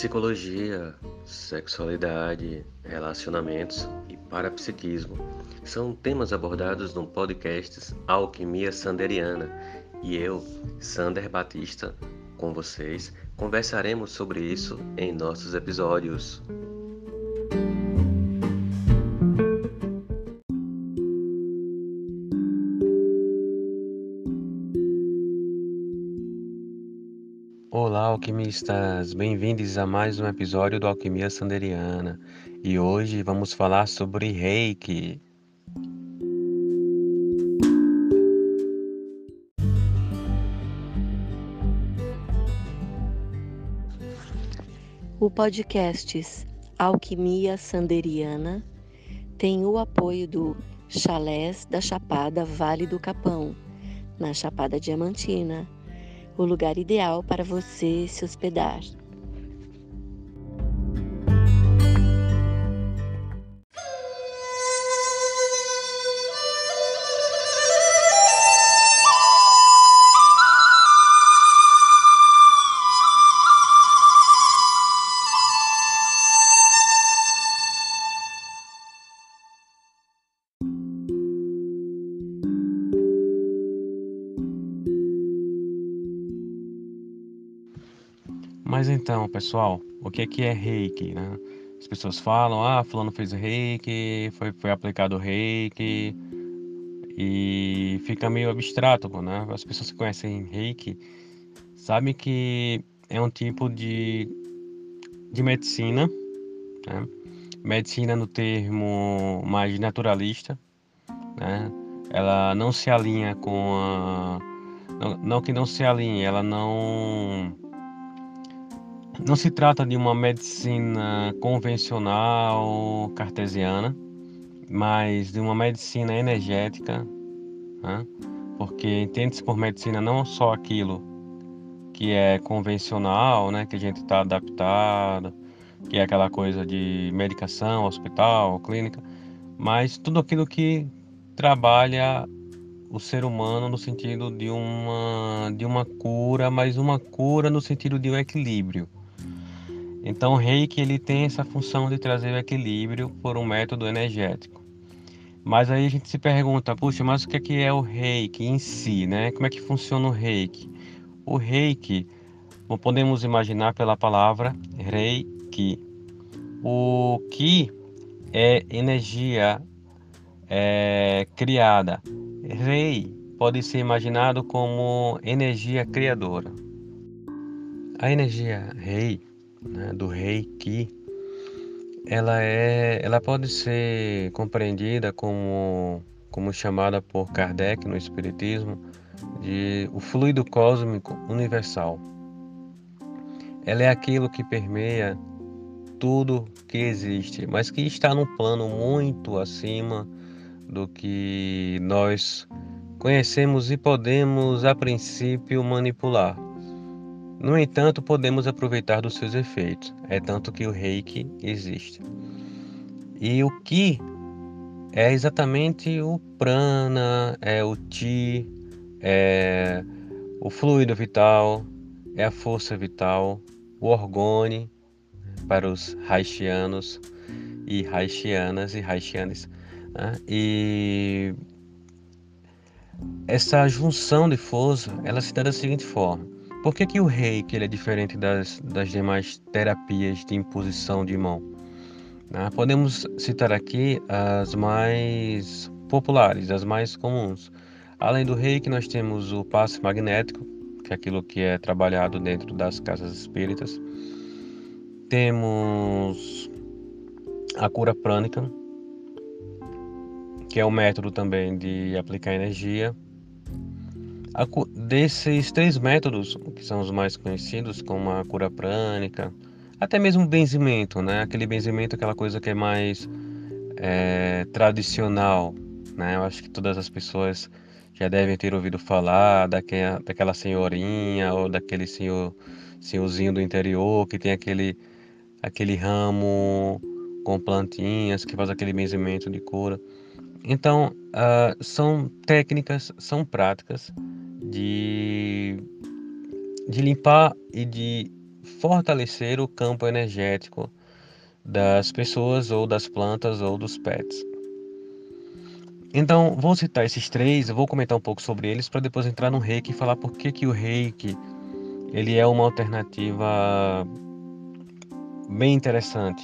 Psicologia, sexualidade, relacionamentos e parapsiquismo são temas abordados no podcast Alquimia Sanderiana e eu, Sander Batista, com vocês, conversaremos sobre isso em nossos episódios. Alquimistas! Bem-vindos a mais um episódio do Alquimia Sanderiana e hoje vamos falar sobre Reiki. O podcast Alquimia Sanderiana tem o apoio do Chalés da Chapada Vale do Capão, na Chapada Diamantina, o lugar ideal para você se hospedar. Então, pessoal, o que é que é reiki, né? As pessoas falam, ah, fulano fez reiki, foi, foi aplicado reiki, e fica meio abstrato, né? As pessoas que conhecem reiki sabem que é um tipo de, de medicina, né? medicina no termo mais naturalista, né? Ela não se alinha com a... Não, não que não se alinhe, ela não não se trata de uma medicina convencional cartesiana, mas de uma medicina energética, né? porque entende-se por medicina não só aquilo que é convencional, né? que a gente está adaptado, que é aquela coisa de medicação, hospital, clínica, mas tudo aquilo que trabalha o ser humano no sentido de uma, de uma cura, mas uma cura no sentido de um equilíbrio. Então, o reiki ele tem essa função de trazer o equilíbrio por um método energético. Mas aí a gente se pergunta, puxa, mas o que é, que é o reiki em si, né? Como é que funciona o reiki? O reiki, podemos imaginar pela palavra reiki, o ki é energia é, criada. Rei pode ser imaginado como energia criadora. A energia rei né, do Reiki, ela é, ela pode ser compreendida como, como chamada por Kardec no Espiritismo de o fluido cósmico universal. Ela é aquilo que permeia tudo que existe, mas que está num plano muito acima do que nós conhecemos e podemos a princípio manipular. No entanto, podemos aproveitar dos seus efeitos. É tanto que o reiki existe. E o ki é exatamente o prana, é o ti, é o fluido vital, é a força vital, o orgone para os haitianos e haitianas e haitianes. Né? E essa junção de força, ela se dá da seguinte forma por que, que o reiki ele é diferente das, das demais terapias de imposição de mão? Ah, podemos citar aqui as mais populares, as mais comuns. Além do reiki, nós temos o passe magnético, que é aquilo que é trabalhado dentro das casas espíritas. Temos a cura prânica, que é um método também de aplicar energia Desses três métodos, que são os mais conhecidos, como a cura prânica, até mesmo o benzimento, né? Aquele benzimento, aquela coisa que é mais é, tradicional, né? Eu acho que todas as pessoas já devem ter ouvido falar daquela, daquela senhorinha ou daquele senhor, senhorzinho do interior que tem aquele, aquele ramo com plantinhas que faz aquele benzimento de cura. Então, uh, são técnicas, são práticas de, de limpar e de fortalecer o campo energético das pessoas ou das plantas ou dos pets. Então, vou citar esses três, eu vou comentar um pouco sobre eles para depois entrar no reiki e falar por que, que o reiki ele é uma alternativa bem interessante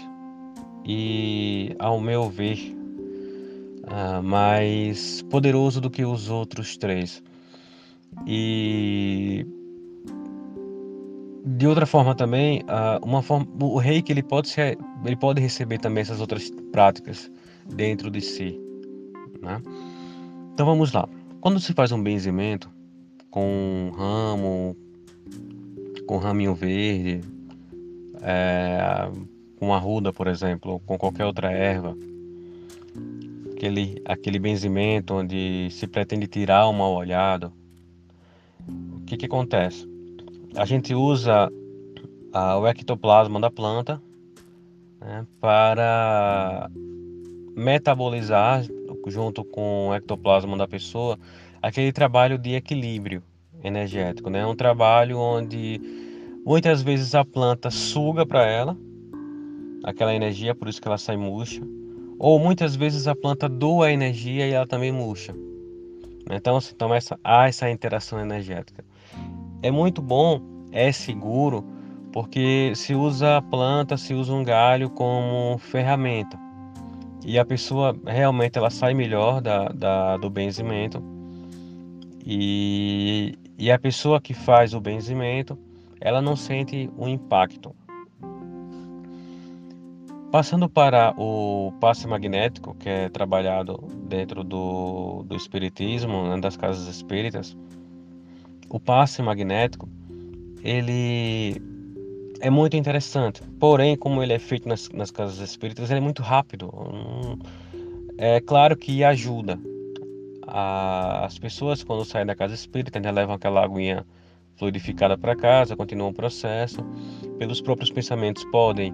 e, ao meu ver, uh, mais poderoso do que os outros três. E de outra forma também, uh, uma forma, o reiki ele pode ser, ele pode receber também essas outras práticas dentro de si. Né? Então vamos lá. Quando se faz um benzimento com ramo, com raminho verde, é, com arruda, por exemplo, com qualquer outra erva, aquele, aquele benzimento onde se pretende tirar um mal olhado, o que, que acontece? A gente usa a, o ectoplasma da planta né, para metabolizar junto com o ectoplasma da pessoa, aquele trabalho de equilíbrio energético, né? Um trabalho onde muitas vezes a planta suga para ela aquela energia, por isso que ela sai murcha, ou muitas vezes a planta doa a energia e ela também murcha. Então, então essa, há essa interação energética. É muito bom, é seguro, porque se usa a planta, se usa um galho como ferramenta e a pessoa realmente ela sai melhor da, da, do benzimento e, e a pessoa que faz o benzimento ela não sente o impacto. Passando para o passe magnético, que é trabalhado dentro do, do espiritismo, né, das casas espíritas, o passe magnético ele é muito interessante. Porém, como ele é feito nas, nas casas espíritas, ele é muito rápido. Hum, é claro que ajuda. as pessoas, quando saem da casa espírita, ainda levam aquela aguinha fluidificada para casa, continuam o processo. Pelos próprios pensamentos, podem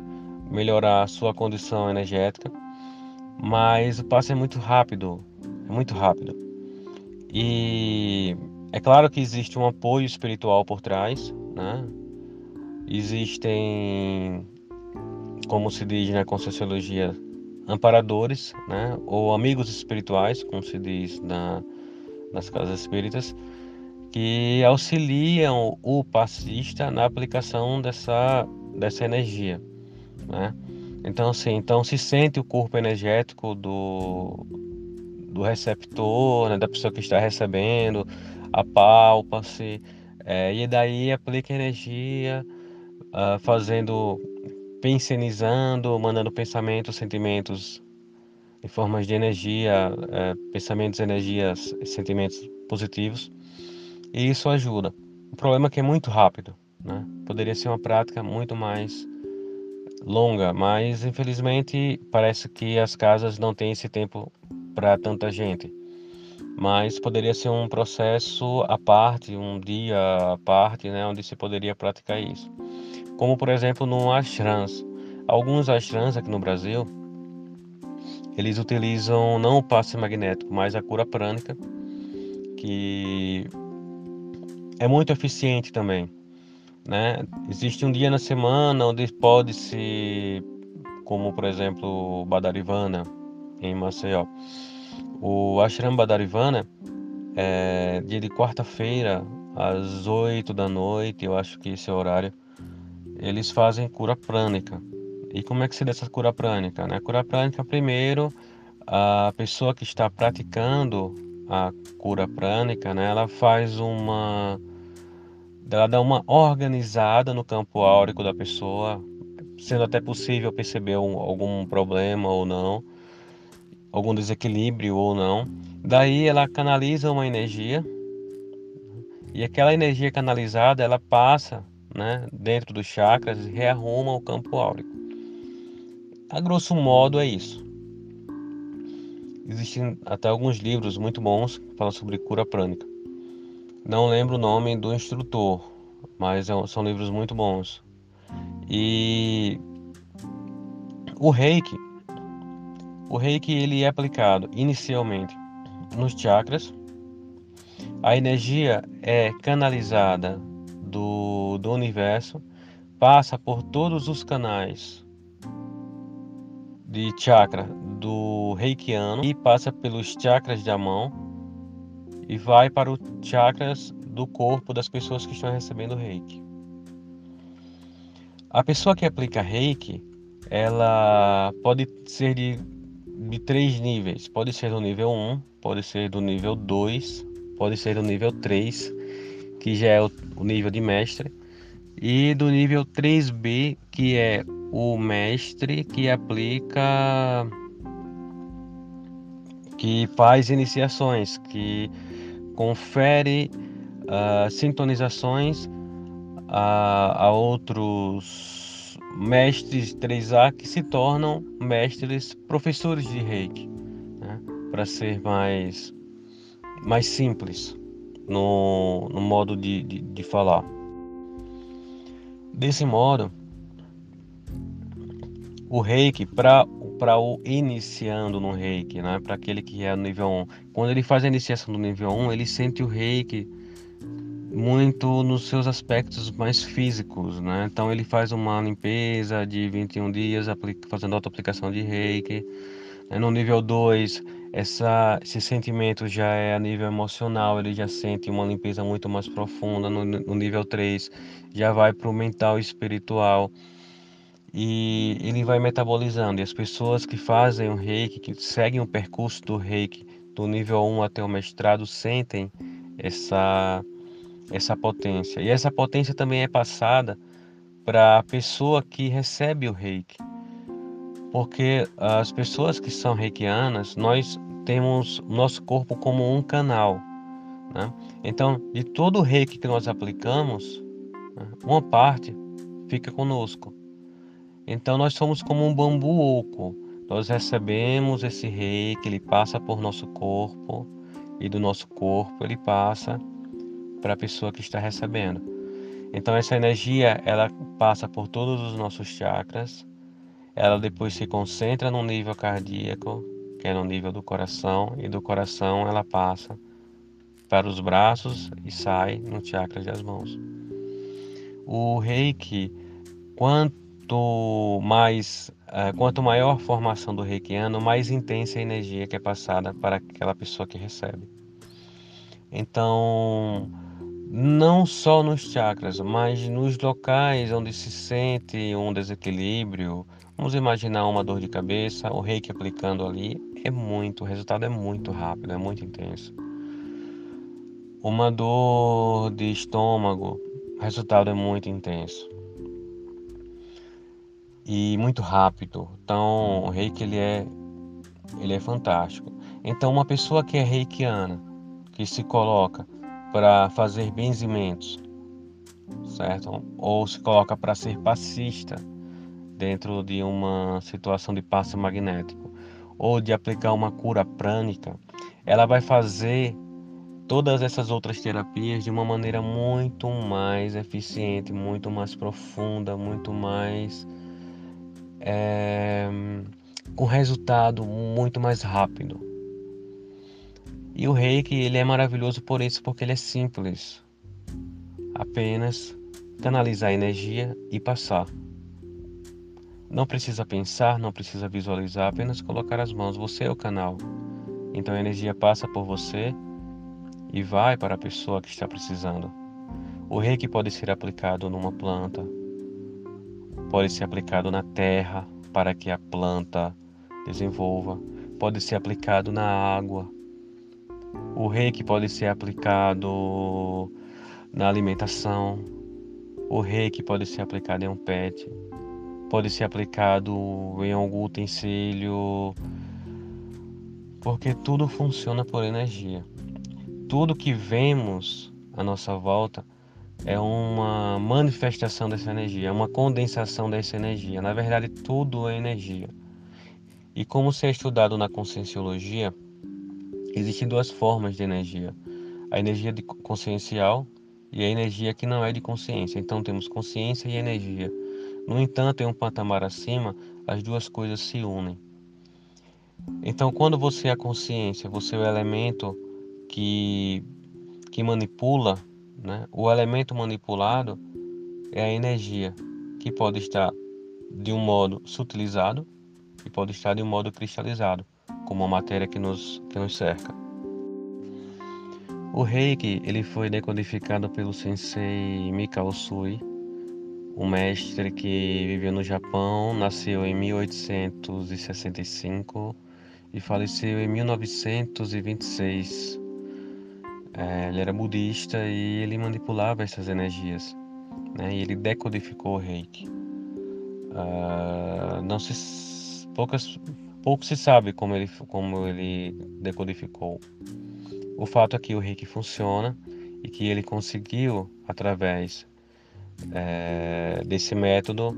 melhorar a sua condição energética. Mas o passo é muito rápido. É muito rápido. E é claro que existe um apoio espiritual por trás, né? Existem, como se diz na Conscienciologia, amparadores, né? ou amigos espirituais, como se diz na, nas casas espíritas, que auxiliam o passista na aplicação dessa, dessa energia. Né? Então, assim, então se sente o corpo energético do, do receptor, né? da pessoa que está recebendo, apalpa-se, é, e daí aplica energia uh, fazendo, pensionizando, mandando pensamentos, sentimentos em formas de energia, uh, pensamentos, energias, sentimentos positivos. E isso ajuda. O problema é que é muito rápido, né? Poderia ser uma prática muito mais longa, mas infelizmente parece que as casas não têm esse tempo para tanta gente. Mas poderia ser um processo à parte, um dia à parte, né, onde se poderia praticar isso como por exemplo no ashrams. Alguns ashrams aqui no Brasil, eles utilizam não o passe magnético, mas a cura prânica, que é muito eficiente também. Né? Existe um dia na semana onde pode se, como por exemplo Badarivana em Maceió. O Ashram Badarivana é dia de quarta-feira às 8 da noite, eu acho que esse é o horário eles fazem cura prânica. E como é que se dá essa cura prânica? Né? Cura prânica, primeiro, a pessoa que está praticando a cura prânica, né, ela faz uma. Ela dá uma organizada no campo áurico da pessoa, sendo até possível perceber um, algum problema ou não, algum desequilíbrio ou não. Daí ela canaliza uma energia e aquela energia canalizada ela passa né, dentro dos chakras e rearruma o campo áurico. A grosso modo é isso. Existem até alguns livros muito bons que falam sobre cura prânica. Não lembro o nome do instrutor, mas é são livros muito bons. E o reiki, o reiki ele é aplicado inicialmente nos chakras. A energia é canalizada do, do universo passa por todos os canais de chakra do reikiano e passa pelos chakras da mão e vai para os chakras do corpo das pessoas que estão recebendo reiki. A pessoa que aplica reiki, ela pode ser de, de três níveis. Pode ser do nível 1, pode ser do nível 2, pode ser do nível 3, que já é o, o nível de mestre, e do nível 3B, que é o mestre que aplica que faz iniciações, que confere uh, sintonizações a, a outros mestres 3A que se tornam mestres professores de reiki, né? para ser mais, mais simples no, no modo de, de, de falar. Desse modo, o reiki, para o iniciando no reiki, né? para aquele que é nível 1, quando ele faz a iniciação do nível 1, ele sente o reiki muito nos seus aspectos mais físicos, né? Então ele faz uma limpeza de 21 dias fazendo auto-aplicação de reiki. Né? No nível 2, essa, esse sentimento já é a nível emocional, ele já sente uma limpeza muito mais profunda. No, no nível 3, já vai para o mental e espiritual. E ele vai metabolizando. E as pessoas que fazem o reiki, que seguem o percurso do reiki, do nível 1 até o mestrado, sentem essa essa potência. E essa potência também é passada para a pessoa que recebe o reiki. Porque as pessoas que são reikianas, nós temos nosso corpo como um canal. Né? Então, de todo o reiki que nós aplicamos, né, uma parte fica conosco. Então, nós somos como um bambu oco. Nós recebemos esse reiki, ele passa por nosso corpo, e do nosso corpo ele passa para a pessoa que está recebendo. Então essa energia ela passa por todos os nossos chakras, ela depois se concentra no nível cardíaco, que é no nível do coração, e do coração ela passa para os braços e sai no chakra das mãos. O reiki, quanto mais, uh, quanto maior a formação do reikiano, mais intensa a energia que é passada para aquela pessoa que recebe. Então, não só nos chakras, mas nos locais onde se sente um desequilíbrio. Vamos imaginar uma dor de cabeça, o reiki aplicando ali é muito, o resultado é muito rápido, é muito intenso. Uma dor de estômago, o resultado é muito intenso. E muito rápido. Então, o reiki ele é ele é fantástico. Então, uma pessoa que é reikiana, que se coloca para fazer benzimentos, certo? Ou se coloca para ser passista dentro de uma situação de passe magnético, ou de aplicar uma cura prânica, ela vai fazer todas essas outras terapias de uma maneira muito mais eficiente, muito mais profunda, muito mais é, com resultado muito mais rápido. E o reiki ele é maravilhoso por isso, porque ele é simples. Apenas canalizar a energia e passar. Não precisa pensar, não precisa visualizar, apenas colocar as mãos. Você é o canal. Então a energia passa por você e vai para a pessoa que está precisando. O reiki pode ser aplicado numa planta, pode ser aplicado na terra para que a planta desenvolva, pode ser aplicado na água o reiki pode ser aplicado na alimentação. O reiki pode ser aplicado em um pet. Pode ser aplicado em algum utensílio. Porque tudo funciona por energia. Tudo que vemos à nossa volta é uma manifestação dessa energia, é uma condensação dessa energia. Na verdade, tudo é energia. E como se é estudado na conscienciologia, Existem duas formas de energia: a energia consciencial e a energia que não é de consciência. Então temos consciência e energia. No entanto, em um patamar acima, as duas coisas se unem. Então, quando você é a consciência, você é o elemento que, que manipula, né? o elemento manipulado é a energia que pode estar de um modo sutilizado e pode estar de um modo cristalizado, como a matéria que nos, que nos cerca. O reiki ele foi decodificado pelo sensei Mikao Sui, um mestre que viveu no Japão, nasceu em 1865 e faleceu em 1926. É, ele era budista e ele manipulava essas energias, né? E ele decodificou o reiki. Uh, não se poucas pouco se sabe como ele como ele decodificou. O fato é que o reiki funciona e que ele conseguiu através é, desse método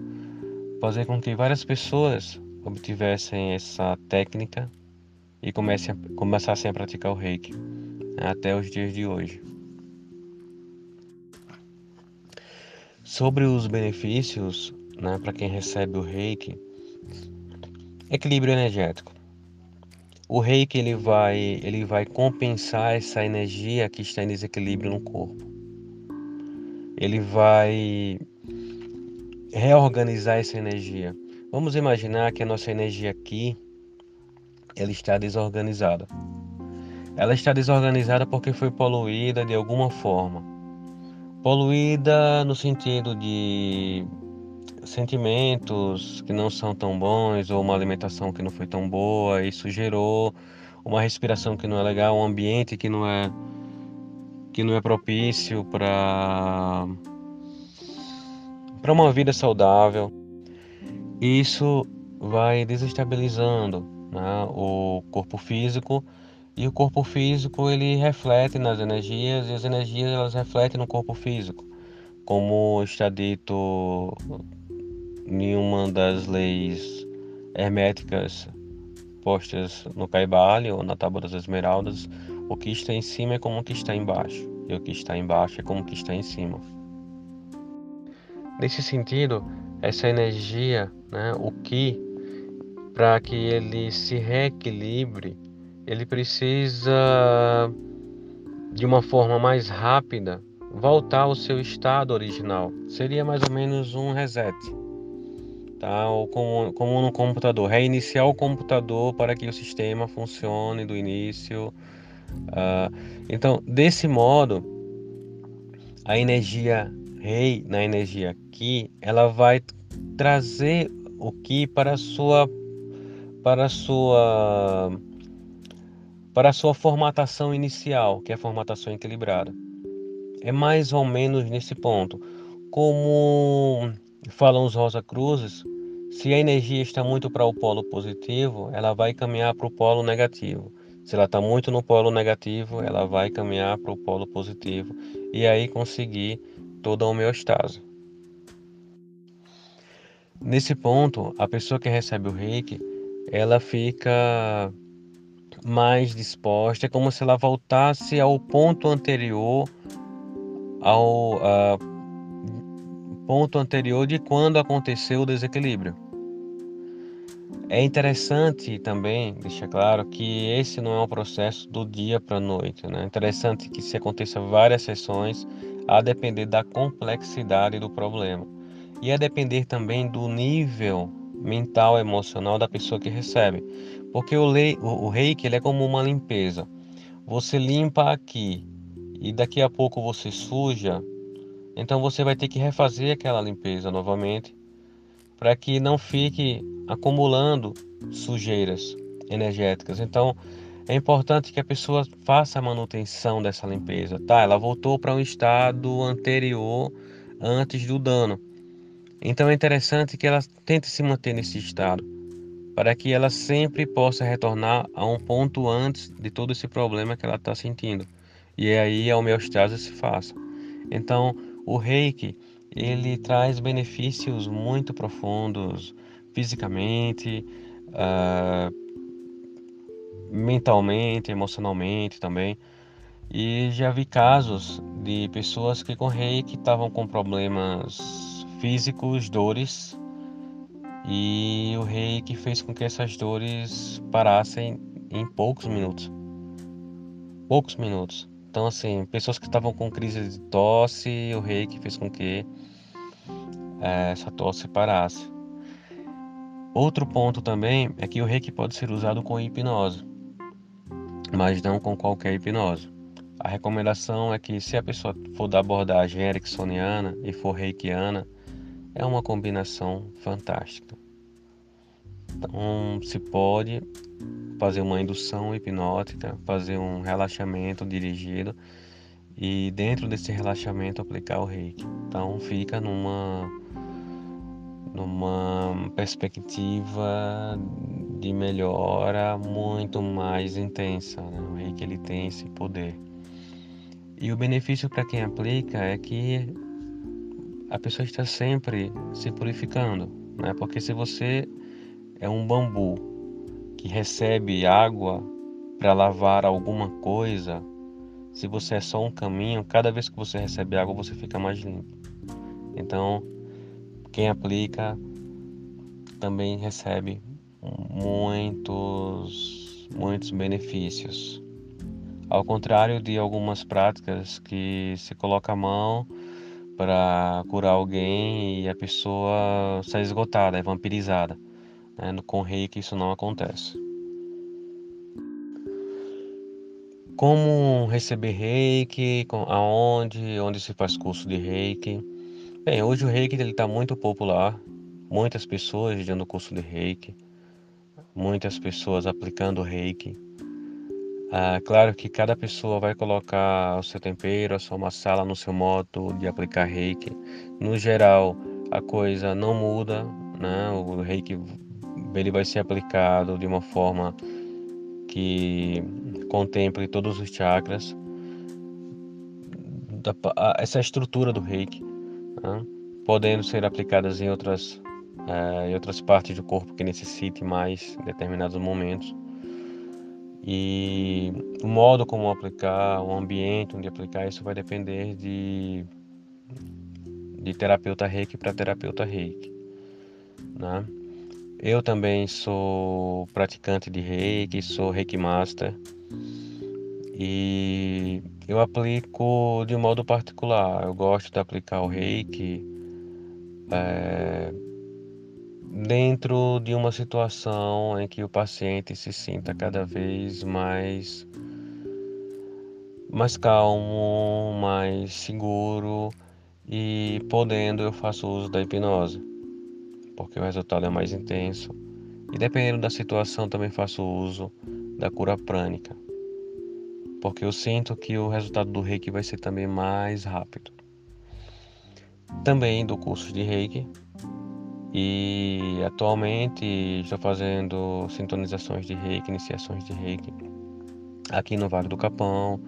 fazer com que várias pessoas obtivessem essa técnica e comecem começassem a praticar o reiki né, até os dias de hoje. Sobre os benefícios né, para quem recebe o reiki, equilíbrio energético. O reiki ele vai, ele vai compensar essa energia que está em desequilíbrio no corpo ele vai reorganizar essa energia. Vamos imaginar que a nossa energia aqui ela está desorganizada. Ela está desorganizada porque foi poluída de alguma forma. Poluída no sentido de sentimentos que não são tão bons ou uma alimentação que não foi tão boa, isso gerou uma respiração que não é legal, um ambiente que não é que não é propício para para uma vida saudável. Isso vai desestabilizando né, o corpo físico e o corpo físico ele reflete nas energias e as energias elas refletem no corpo físico, como está dito em uma das leis herméticas postas no Caibale ou na Tábua das Esmeraldas, o que está em cima é como o que está embaixo, e o que está embaixo é como o que está em cima. Nesse sentido, essa energia, né, o que, para que ele se reequilibre, ele precisa de uma forma mais rápida voltar ao seu estado original. Seria mais ou menos um reset. Tá? Ou como, no computador, reiniciar o computador para que o sistema funcione do início Uh, então, desse modo, a energia rei na energia ki, ela vai trazer o ki para sua para sua para sua formatação inicial, que é a formatação equilibrada. É mais ou menos nesse ponto. Como falam os Rosa Cruzes, se a energia está muito para o polo positivo, ela vai caminhar para o polo negativo. Se ela está muito no polo negativo, ela vai caminhar para o polo positivo e aí conseguir toda a homeostase. Nesse ponto, a pessoa que recebe o reiki, ela fica mais disposta, é como se ela voltasse ao ponto anterior, ao ponto anterior de quando aconteceu o desequilíbrio. É interessante também deixar claro que esse não é um processo do dia para a noite. Né? É interessante que se aconteça várias sessões a depender da complexidade do problema e a depender também do nível mental emocional da pessoa que recebe. Porque o, lei, o, o reiki ele é como uma limpeza. Você limpa aqui e daqui a pouco você suja, então você vai ter que refazer aquela limpeza novamente para que não fique acumulando sujeiras energéticas. Então, é importante que a pessoa faça a manutenção dessa limpeza, tá? Ela voltou para um estado anterior antes do dano. Então é interessante que ela tente se manter nesse estado, para que ela sempre possa retornar a um ponto antes de todo esse problema que ela está sentindo. E aí a homeostase se faça. Então, o reiki, ele traz benefícios muito profundos fisicamente, uh, mentalmente, emocionalmente também. E já vi casos de pessoas que com reiki estavam com problemas físicos, dores, e o reiki fez com que essas dores parassem em poucos minutos. Poucos minutos. Então, assim, pessoas que estavam com crise de tosse, o reiki fez com que é, essa tosse parasse. Outro ponto também é que o reiki pode ser usado com hipnose, mas não com qualquer hipnose. A recomendação é que se a pessoa for da abordagem ericksoniana e for reikiana, é uma combinação fantástica. Então, se pode fazer uma indução hipnótica, fazer um relaxamento dirigido e dentro desse relaxamento aplicar o reiki. Então, fica numa numa perspectiva de melhora muito mais intensa. Né? O reiki ele tem esse poder. E o benefício para quem aplica é que a pessoa está sempre se purificando, né? Porque se você é um bambu que recebe água para lavar alguma coisa, se você é só um caminho, cada vez que você recebe água, você fica mais limpo. Então, quem aplica também recebe muitos muitos benefícios. Ao contrário de algumas práticas que se coloca a mão para curar alguém e a pessoa sai esgotada, é vampirizada. Né? Com reiki isso não acontece. Como receber reiki, aonde, onde se faz curso de reiki. Bem, hoje o reiki está muito popular, muitas pessoas dando curso de reiki, muitas pessoas aplicando reiki. Ah, claro que cada pessoa vai colocar o seu tempero, a sua massala no seu modo de aplicar reiki. No geral, a coisa não muda, né? O reiki ele vai ser aplicado de uma forma que contemple todos os chakras. Essa é estrutura do reiki, né? podendo ser aplicadas em outras, é, em outras partes do corpo que necessite mais em determinados momentos. E o modo como aplicar, o ambiente onde aplicar, isso vai depender de, de terapeuta reiki para terapeuta reiki. Né? Eu também sou praticante de reiki, sou reiki master e eu aplico de modo particular. Eu gosto de aplicar o reiki é, dentro de uma situação em que o paciente se sinta cada vez mais mais calmo, mais seguro e podendo eu faço uso da hipnose porque o resultado é mais intenso. E dependendo da situação, também faço uso da cura prânica, porque eu sinto que o resultado do reiki vai ser também mais rápido. Também do curso de reiki e atualmente estou fazendo sintonizações de reiki, iniciações de reiki aqui no Vale do Capão,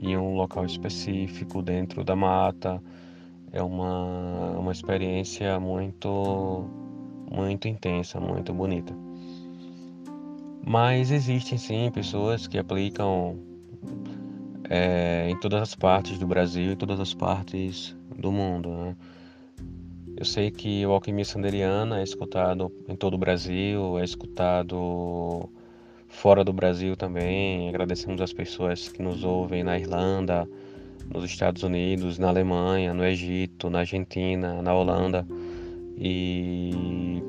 em um local específico dentro da mata. É uma, uma experiência muito muito intensa, muito bonita. Mas existem sim pessoas que aplicam é, em todas as partes do Brasil e todas as partes do mundo. Né? Eu sei que o Alquimia Sanderiana é escutado em todo o Brasil, é escutado fora do Brasil também. Agradecemos as pessoas que nos ouvem na Irlanda, nos Estados Unidos, na Alemanha, no Egito, na Argentina, na Holanda. E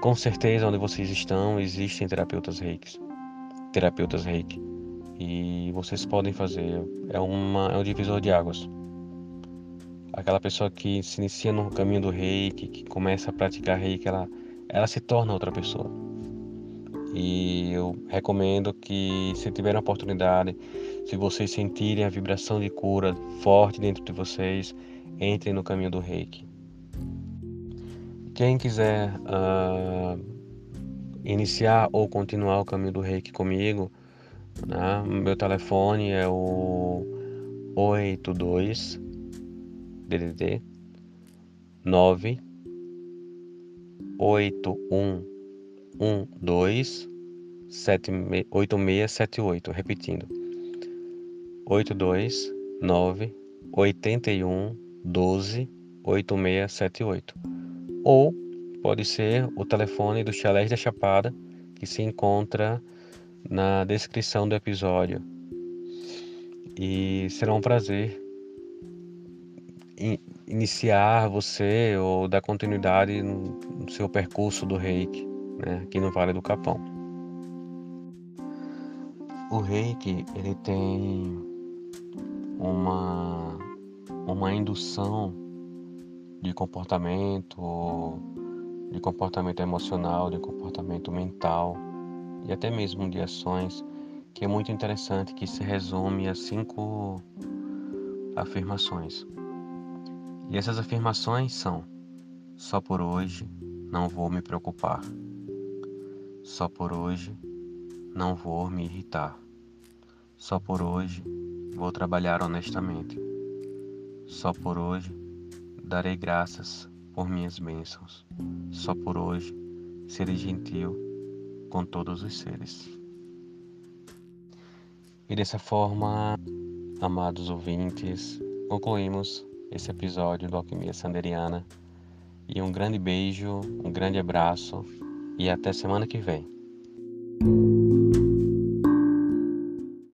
com certeza onde vocês estão existem terapeutas reiki. Terapeutas reiki. E vocês podem fazer. É, uma, é um divisor de águas. Aquela pessoa que se inicia no caminho do reiki, que começa a praticar reiki, ela, ela se torna outra pessoa. E eu recomendo que, se tiverem a oportunidade, se vocês sentirem a vibração de cura forte dentro de vocês, entrem no caminho do reiki. Quem quiser uh, iniciar ou continuar o caminho do reiki comigo, né, meu telefone é o 82 DDD 9 8112 8678, repetindo. 82 9 81 12 8678 ou pode ser o telefone do Chalés da Chapada, que se encontra na descrição do episódio. E será um prazer iniciar você ou dar continuidade no seu percurso do reiki, né, aqui no Vale do Capão. O reiki ele tem uma, uma indução de comportamento, de comportamento emocional, de comportamento mental e até mesmo de ações que é muito interessante, que se resume a cinco afirmações. E essas afirmações são: só por hoje não vou me preocupar. Só por hoje não vou me irritar. Só por hoje vou trabalhar honestamente. Só por hoje darei graças por minhas bênçãos. Só por hoje serei gentil com todos os seres. E dessa forma, amados ouvintes, concluímos esse episódio do Alquimia Sanderiana. E um grande beijo, um grande abraço e até semana que vem.